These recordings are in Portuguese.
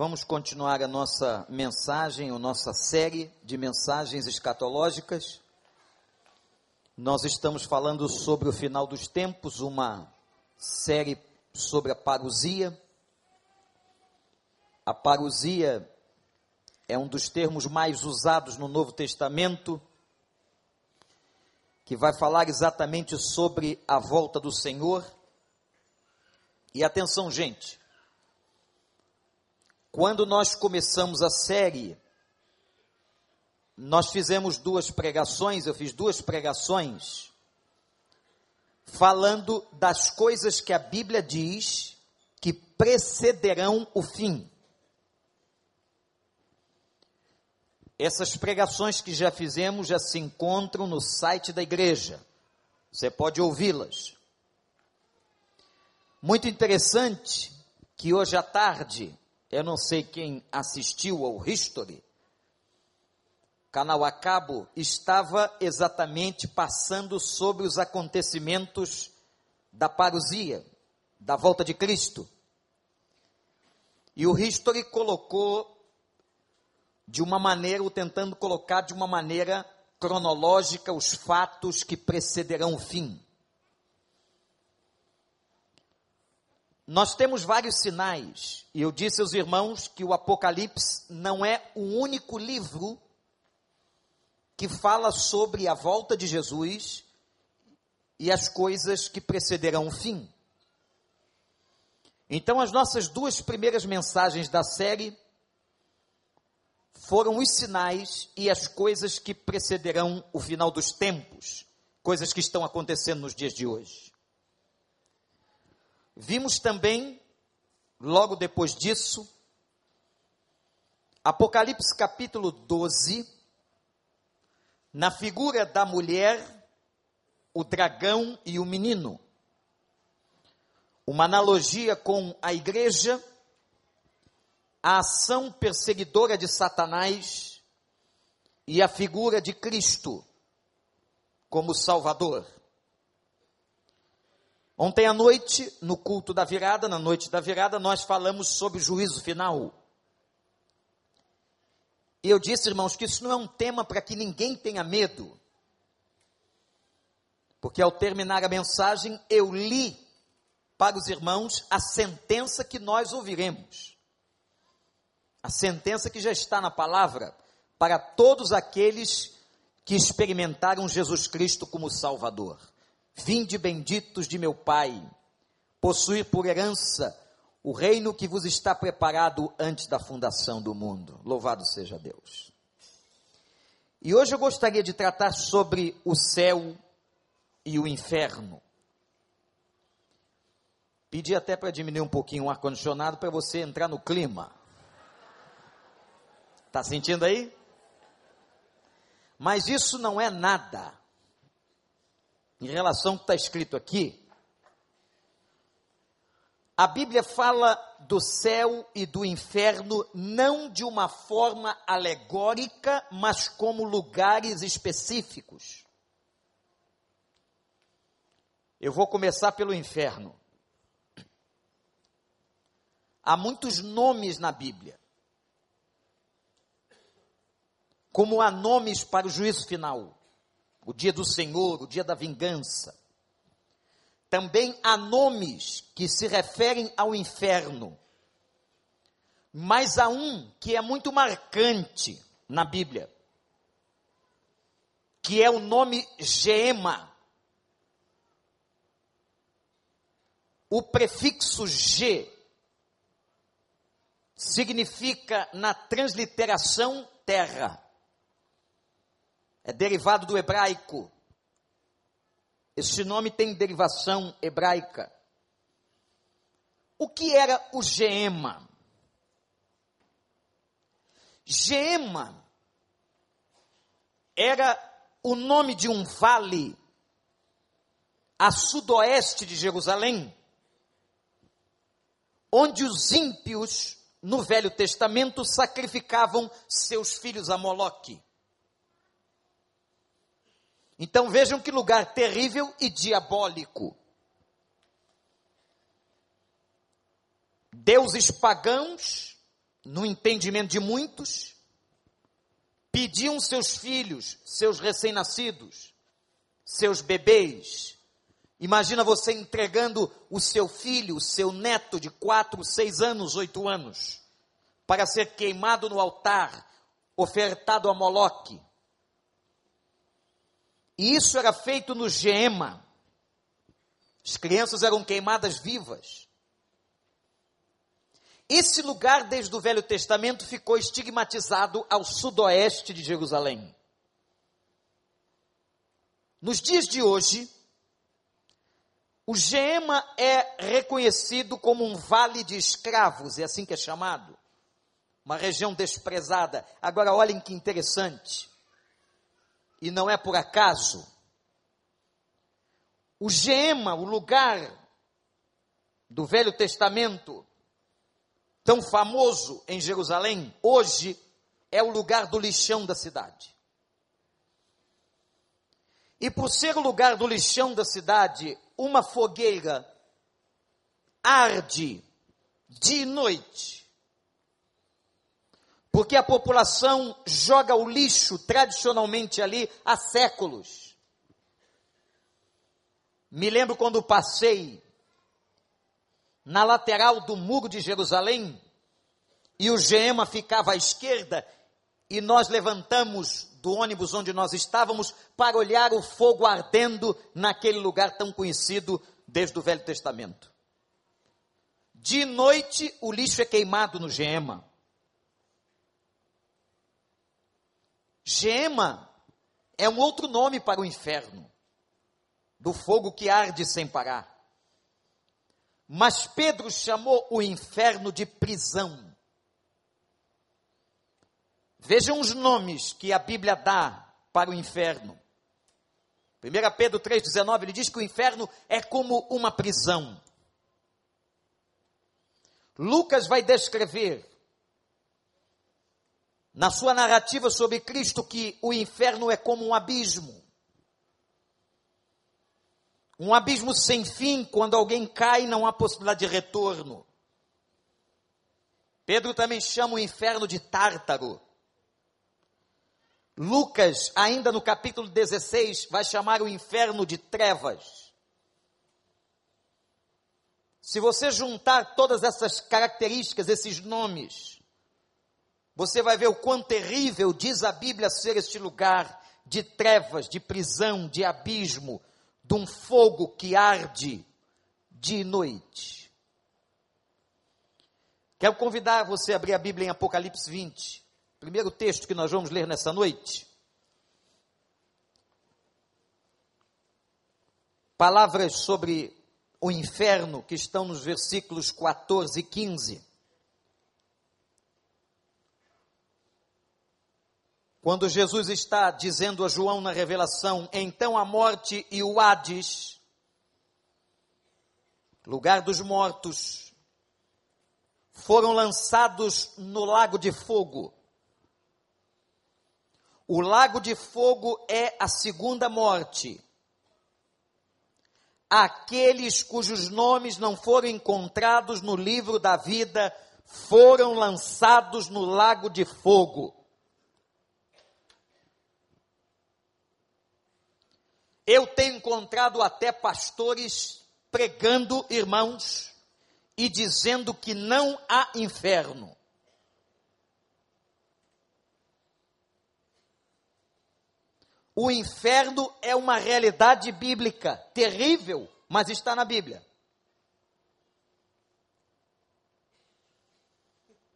Vamos continuar a nossa mensagem, a nossa série de mensagens escatológicas. Nós estamos falando sobre o final dos tempos, uma série sobre a parousia. A parousia é um dos termos mais usados no Novo Testamento, que vai falar exatamente sobre a volta do Senhor. E atenção, gente, quando nós começamos a série, nós fizemos duas pregações, eu fiz duas pregações, falando das coisas que a Bíblia diz que precederão o fim. Essas pregações que já fizemos já se encontram no site da igreja. Você pode ouvi-las. Muito interessante que hoje à tarde eu não sei quem assistiu ao History, canal a cabo, estava exatamente passando sobre os acontecimentos da parousia, da volta de Cristo. E o History colocou de uma maneira, ou tentando colocar de uma maneira cronológica os fatos que precederão o fim. Nós temos vários sinais, e eu disse aos irmãos que o Apocalipse não é o único livro que fala sobre a volta de Jesus e as coisas que precederão o fim. Então, as nossas duas primeiras mensagens da série foram os sinais e as coisas que precederão o final dos tempos, coisas que estão acontecendo nos dias de hoje. Vimos também, logo depois disso, Apocalipse capítulo 12, na figura da mulher, o dragão e o menino. Uma analogia com a igreja, a ação perseguidora de Satanás e a figura de Cristo como Salvador. Ontem à noite, no culto da virada, na noite da virada, nós falamos sobre o juízo final. E eu disse, irmãos, que isso não é um tema para que ninguém tenha medo. Porque ao terminar a mensagem, eu li para os irmãos a sentença que nós ouviremos. A sentença que já está na palavra para todos aqueles que experimentaram Jesus Cristo como Salvador. Vinde benditos de meu Pai, possuir por herança o reino que vos está preparado antes da fundação do mundo. Louvado seja Deus. E hoje eu gostaria de tratar sobre o céu e o inferno. Pedi até para diminuir um pouquinho o ar-condicionado para você entrar no clima. Está sentindo aí? Mas isso não é nada em relação ao que está escrito aqui, a Bíblia fala do céu e do inferno não de uma forma alegórica, mas como lugares específicos. Eu vou começar pelo inferno. Há muitos nomes na Bíblia. Como há nomes para o juízo final o dia do Senhor, o dia da vingança. Também há nomes que se referem ao inferno. Mas há um que é muito marcante na Bíblia, que é o nome Gema. O prefixo G significa na transliteração terra é derivado do hebraico. Este nome tem derivação hebraica. O que era o Geema? Geema era o nome de um vale a sudoeste de Jerusalém, onde os ímpios no Velho Testamento sacrificavam seus filhos a Moloque. Então vejam que lugar terrível e diabólico. Deuses pagãos no entendimento de muitos, pediam seus filhos, seus recém-nascidos, seus bebês. Imagina você entregando o seu filho, o seu neto de quatro, seis anos, oito anos, para ser queimado no altar, ofertado a Moloque. E isso era feito no Gema. As crianças eram queimadas vivas. Esse lugar, desde o Velho Testamento, ficou estigmatizado ao sudoeste de Jerusalém. Nos dias de hoje, o Gema é reconhecido como um vale de escravos, é assim que é chamado. Uma região desprezada. Agora, olhem que interessante. E não é por acaso. O Gema, o lugar do Velho Testamento, tão famoso em Jerusalém, hoje é o lugar do lixão da cidade. E por ser o lugar do lixão da cidade, uma fogueira arde de noite. Porque a população joga o lixo tradicionalmente ali há séculos. Me lembro quando passei na lateral do muro de Jerusalém, e o Gema ficava à esquerda, e nós levantamos do ônibus onde nós estávamos para olhar o fogo ardendo naquele lugar tão conhecido desde o Velho Testamento. De noite o lixo é queimado no Gema. Gema é um outro nome para o inferno, do fogo que arde sem parar. Mas Pedro chamou o inferno de prisão. Vejam os nomes que a Bíblia dá para o inferno. 1 Pedro 3,19, ele diz que o inferno é como uma prisão. Lucas vai descrever, na sua narrativa sobre Cristo, que o inferno é como um abismo. Um abismo sem fim, quando alguém cai, não há possibilidade de retorno. Pedro também chama o inferno de Tártaro. Lucas, ainda no capítulo 16, vai chamar o inferno de trevas. Se você juntar todas essas características, esses nomes, você vai ver o quão terrível diz a Bíblia ser este lugar de trevas, de prisão, de abismo, de um fogo que arde de noite. Quero convidar você a abrir a Bíblia em Apocalipse 20, primeiro texto que nós vamos ler nessa noite. Palavras sobre o inferno que estão nos versículos 14 e 15. Quando Jesus está dizendo a João na revelação, então a morte e o Hades, lugar dos mortos, foram lançados no lago de fogo. O lago de fogo é a segunda morte. Aqueles cujos nomes não foram encontrados no livro da vida foram lançados no lago de fogo. Eu tenho encontrado até pastores pregando, irmãos, e dizendo que não há inferno. O inferno é uma realidade bíblica, terrível, mas está na Bíblia.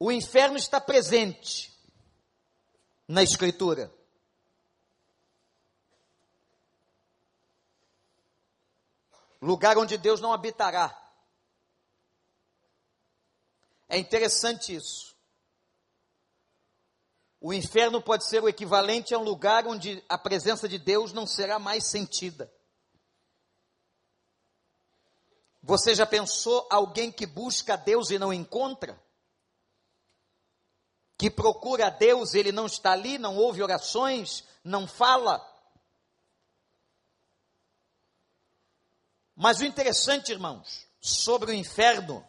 O inferno está presente na Escritura. Lugar onde Deus não habitará. É interessante isso. O inferno pode ser o equivalente a um lugar onde a presença de Deus não será mais sentida. Você já pensou alguém que busca Deus e não encontra? Que procura Deus, ele não está ali, não ouve orações, não fala? Mas o interessante, irmãos, sobre o inferno,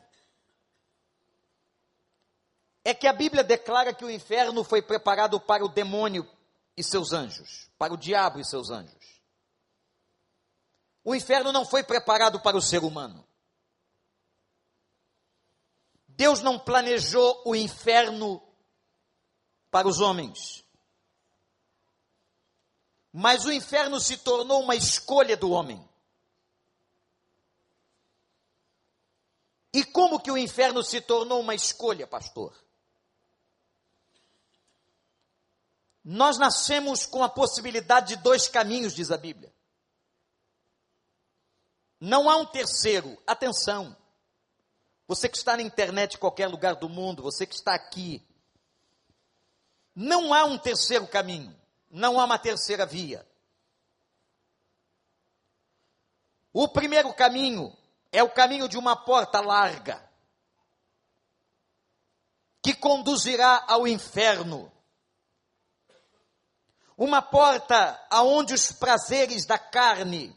é que a Bíblia declara que o inferno foi preparado para o demônio e seus anjos, para o diabo e seus anjos. O inferno não foi preparado para o ser humano. Deus não planejou o inferno para os homens. Mas o inferno se tornou uma escolha do homem. E como que o inferno se tornou uma escolha, pastor? Nós nascemos com a possibilidade de dois caminhos, diz a Bíblia. Não há um terceiro. Atenção. Você que está na internet em qualquer lugar do mundo, você que está aqui. Não há um terceiro caminho. Não há uma terceira via. O primeiro caminho é o caminho de uma porta larga que conduzirá ao inferno. Uma porta aonde os prazeres da carne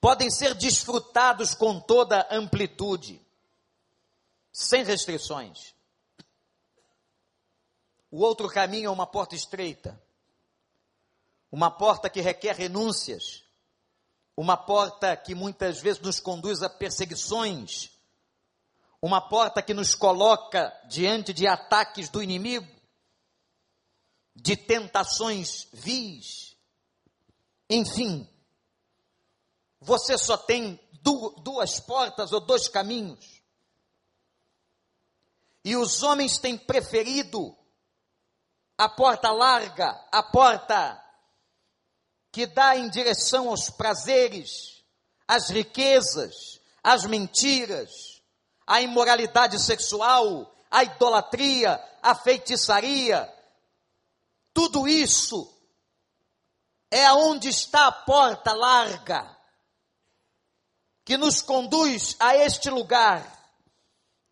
podem ser desfrutados com toda amplitude, sem restrições. O outro caminho é uma porta estreita, uma porta que requer renúncias, uma porta que muitas vezes nos conduz a perseguições, uma porta que nos coloca diante de ataques do inimigo, de tentações vis. Enfim, você só tem duas portas ou dois caminhos. E os homens têm preferido a porta larga, a porta que dá em direção aos prazeres, às riquezas, às mentiras, à imoralidade sexual, à idolatria, à feitiçaria. Tudo isso é aonde está a porta larga que nos conduz a este lugar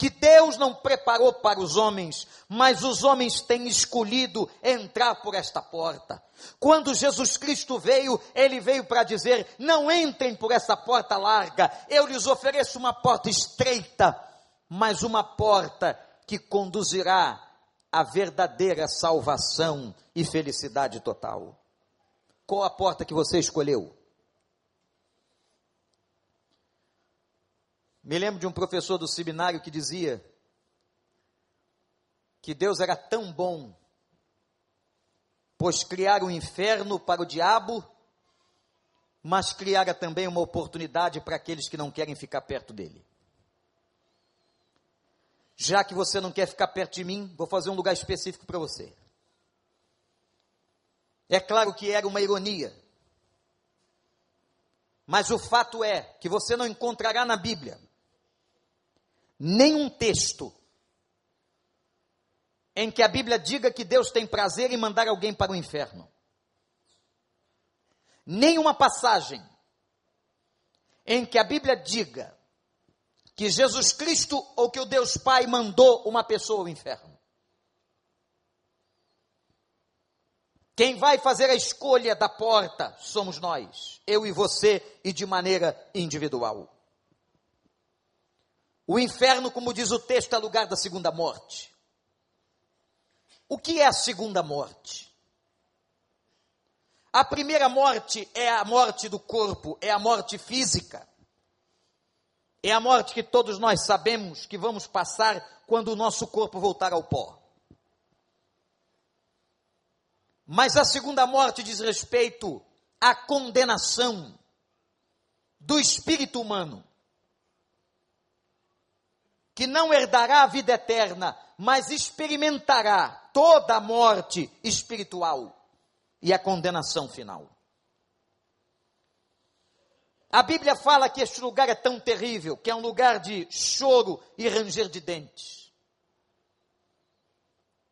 que Deus não preparou para os homens, mas os homens têm escolhido entrar por esta porta. Quando Jesus Cristo veio, ele veio para dizer: não entrem por essa porta larga, eu lhes ofereço uma porta estreita, mas uma porta que conduzirá à verdadeira salvação e felicidade total. Qual a porta que você escolheu? Me lembro de um professor do seminário que dizia que Deus era tão bom, pois criara o inferno para o diabo, mas criara também uma oportunidade para aqueles que não querem ficar perto dele. Já que você não quer ficar perto de mim, vou fazer um lugar específico para você. É claro que era uma ironia. Mas o fato é que você não encontrará na Bíblia nenhum texto em que a Bíblia diga que Deus tem prazer em mandar alguém para o inferno. Nenhuma passagem em que a Bíblia diga que Jesus Cristo ou que o Deus Pai mandou uma pessoa ao inferno. Quem vai fazer a escolha da porta somos nós, eu e você, e de maneira individual. O inferno, como diz o texto, é lugar da segunda morte. O que é a segunda morte? A primeira morte é a morte do corpo, é a morte física. É a morte que todos nós sabemos que vamos passar quando o nosso corpo voltar ao pó. Mas a segunda morte diz respeito à condenação do espírito humano que não herdará a vida eterna, mas experimentará toda a morte espiritual e a condenação final. A Bíblia fala que este lugar é tão terrível, que é um lugar de choro e ranger de dentes.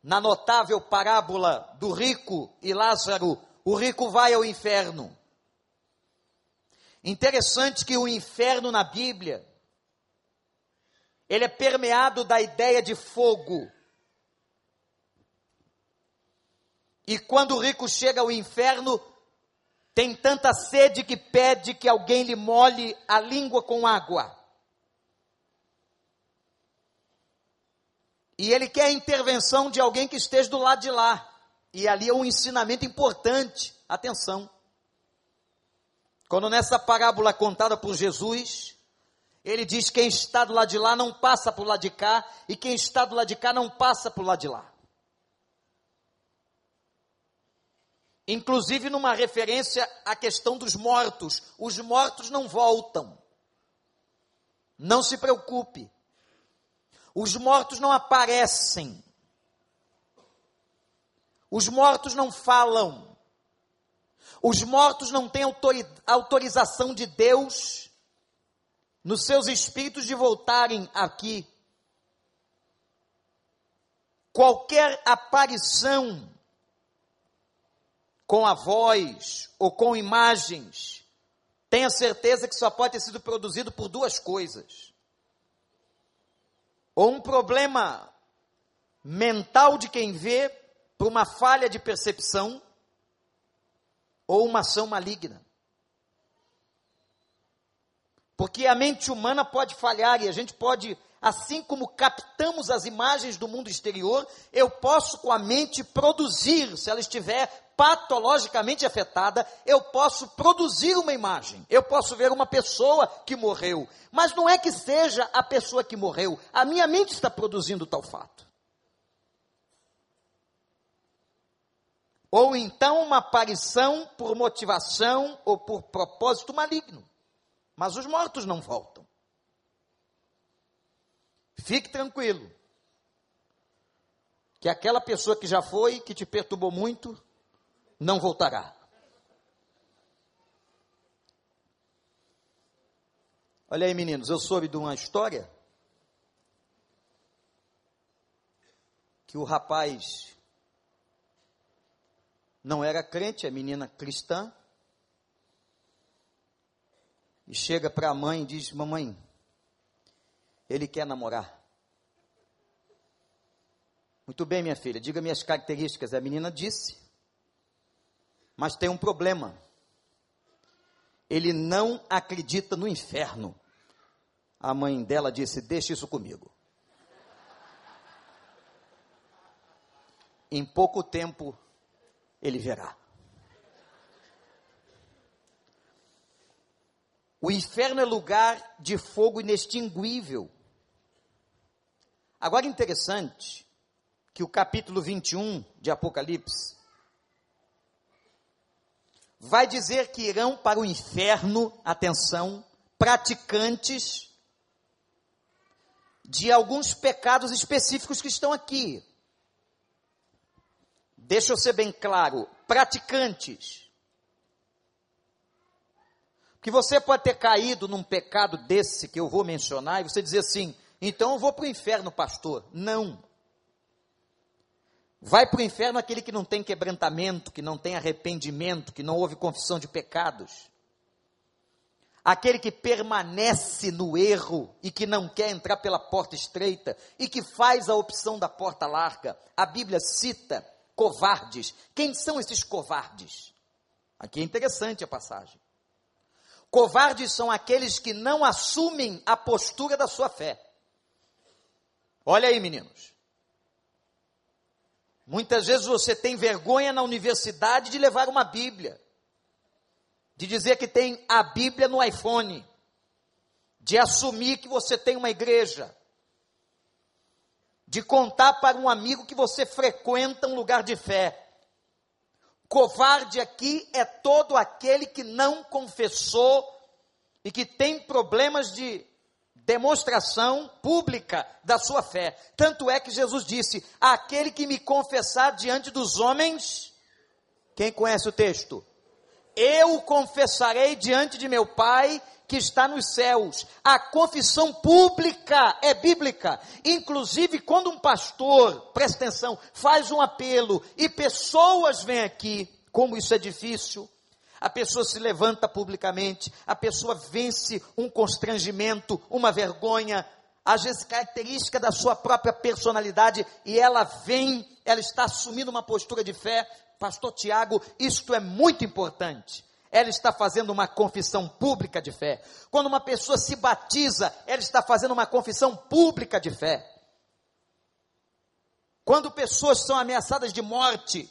Na notável parábola do rico e Lázaro, o rico vai ao inferno. Interessante que o inferno na Bíblia ele é permeado da ideia de fogo. E quando o rico chega ao inferno, tem tanta sede que pede que alguém lhe molhe a língua com água. E ele quer a intervenção de alguém que esteja do lado de lá. E ali é um ensinamento importante. Atenção. Quando nessa parábola contada por Jesus, ele diz: quem está do lado de lá não passa para o lado de cá, e quem está do lado de cá não passa para o lado de lá. Inclusive numa referência à questão dos mortos. Os mortos não voltam. Não se preocupe. Os mortos não aparecem. Os mortos não falam. Os mortos não têm autorização de Deus nos seus espíritos de voltarem aqui. Qualquer aparição com a voz ou com imagens, tenha certeza que só pode ter sido produzido por duas coisas: ou um problema mental de quem vê, por uma falha de percepção, ou uma ação maligna. Porque a mente humana pode falhar e a gente pode, assim como captamos as imagens do mundo exterior, eu posso com a mente produzir, se ela estiver patologicamente afetada, eu posso produzir uma imagem. Eu posso ver uma pessoa que morreu, mas não é que seja a pessoa que morreu, a minha mente está produzindo tal fato. Ou então uma aparição por motivação ou por propósito maligno mas os mortos não voltam. Fique tranquilo, que aquela pessoa que já foi, que te perturbou muito, não voltará. Olha aí, meninos, eu soube de uma história que o rapaz não era crente, a menina cristã, e chega para a mãe e diz: Mamãe, ele quer namorar. Muito bem, minha filha, diga-me as características. A menina disse, mas tem um problema. Ele não acredita no inferno. A mãe dela disse: Deixe isso comigo. Em pouco tempo ele verá. O inferno é lugar de fogo inextinguível. Agora interessante que o capítulo 21 de Apocalipse vai dizer que irão para o inferno, atenção, praticantes de alguns pecados específicos que estão aqui. Deixa eu ser bem claro, praticantes que você pode ter caído num pecado desse que eu vou mencionar e você dizer assim: então eu vou para o inferno, pastor. Não. Vai para o inferno aquele que não tem quebrantamento, que não tem arrependimento, que não houve confissão de pecados. Aquele que permanece no erro e que não quer entrar pela porta estreita e que faz a opção da porta larga. A Bíblia cita covardes. Quem são esses covardes? Aqui é interessante a passagem. Covardes são aqueles que não assumem a postura da sua fé. Olha aí, meninos. Muitas vezes você tem vergonha na universidade de levar uma Bíblia, de dizer que tem a Bíblia no iPhone, de assumir que você tem uma igreja, de contar para um amigo que você frequenta um lugar de fé. Covarde aqui é todo aquele que não confessou e que tem problemas de demonstração pública da sua fé. Tanto é que Jesus disse: aquele que me confessar diante dos homens, quem conhece o texto? Eu confessarei diante de meu Pai que está nos céus. A confissão pública é bíblica. Inclusive, quando um pastor, presta atenção, faz um apelo e pessoas vêm aqui, como isso é difícil, a pessoa se levanta publicamente, a pessoa vence um constrangimento, uma vergonha, às vezes característica da sua própria personalidade, e ela vem, ela está assumindo uma postura de fé. Pastor Tiago, isto é muito importante ela está fazendo uma confissão pública de fé. Quando uma pessoa se batiza, ela está fazendo uma confissão pública de fé. Quando pessoas são ameaçadas de morte,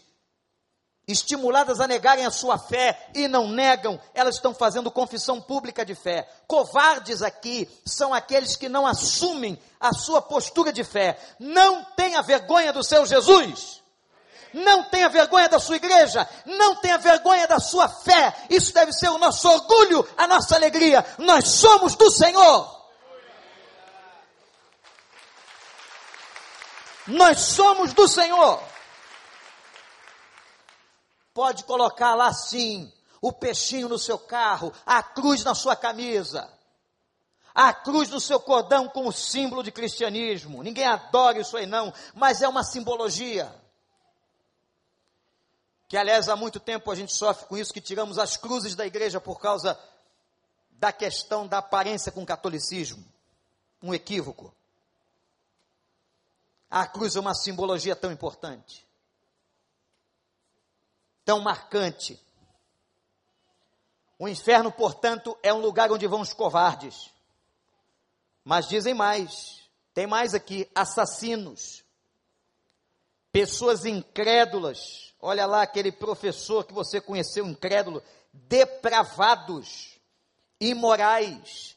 estimuladas a negarem a sua fé e não negam, elas estão fazendo confissão pública de fé. Covardes aqui são aqueles que não assumem a sua postura de fé. Não tenha vergonha do seu Jesus. Não tenha vergonha da sua igreja, não tenha vergonha da sua fé. Isso deve ser o nosso orgulho, a nossa alegria. Nós somos do Senhor. Nós somos do Senhor. Pode colocar lá sim o peixinho no seu carro, a cruz na sua camisa, a cruz no seu cordão como símbolo de cristianismo. Ninguém adora isso aí não, mas é uma simbologia. Que aliás há muito tempo a gente sofre com isso, que tiramos as cruzes da igreja por causa da questão da aparência com o catolicismo. Um equívoco. A cruz é uma simbologia tão importante, tão marcante. O inferno, portanto, é um lugar onde vão os covardes. Mas dizem mais, tem mais aqui: assassinos, pessoas incrédulas. Olha lá aquele professor que você conheceu, incrédulo, depravados, imorais,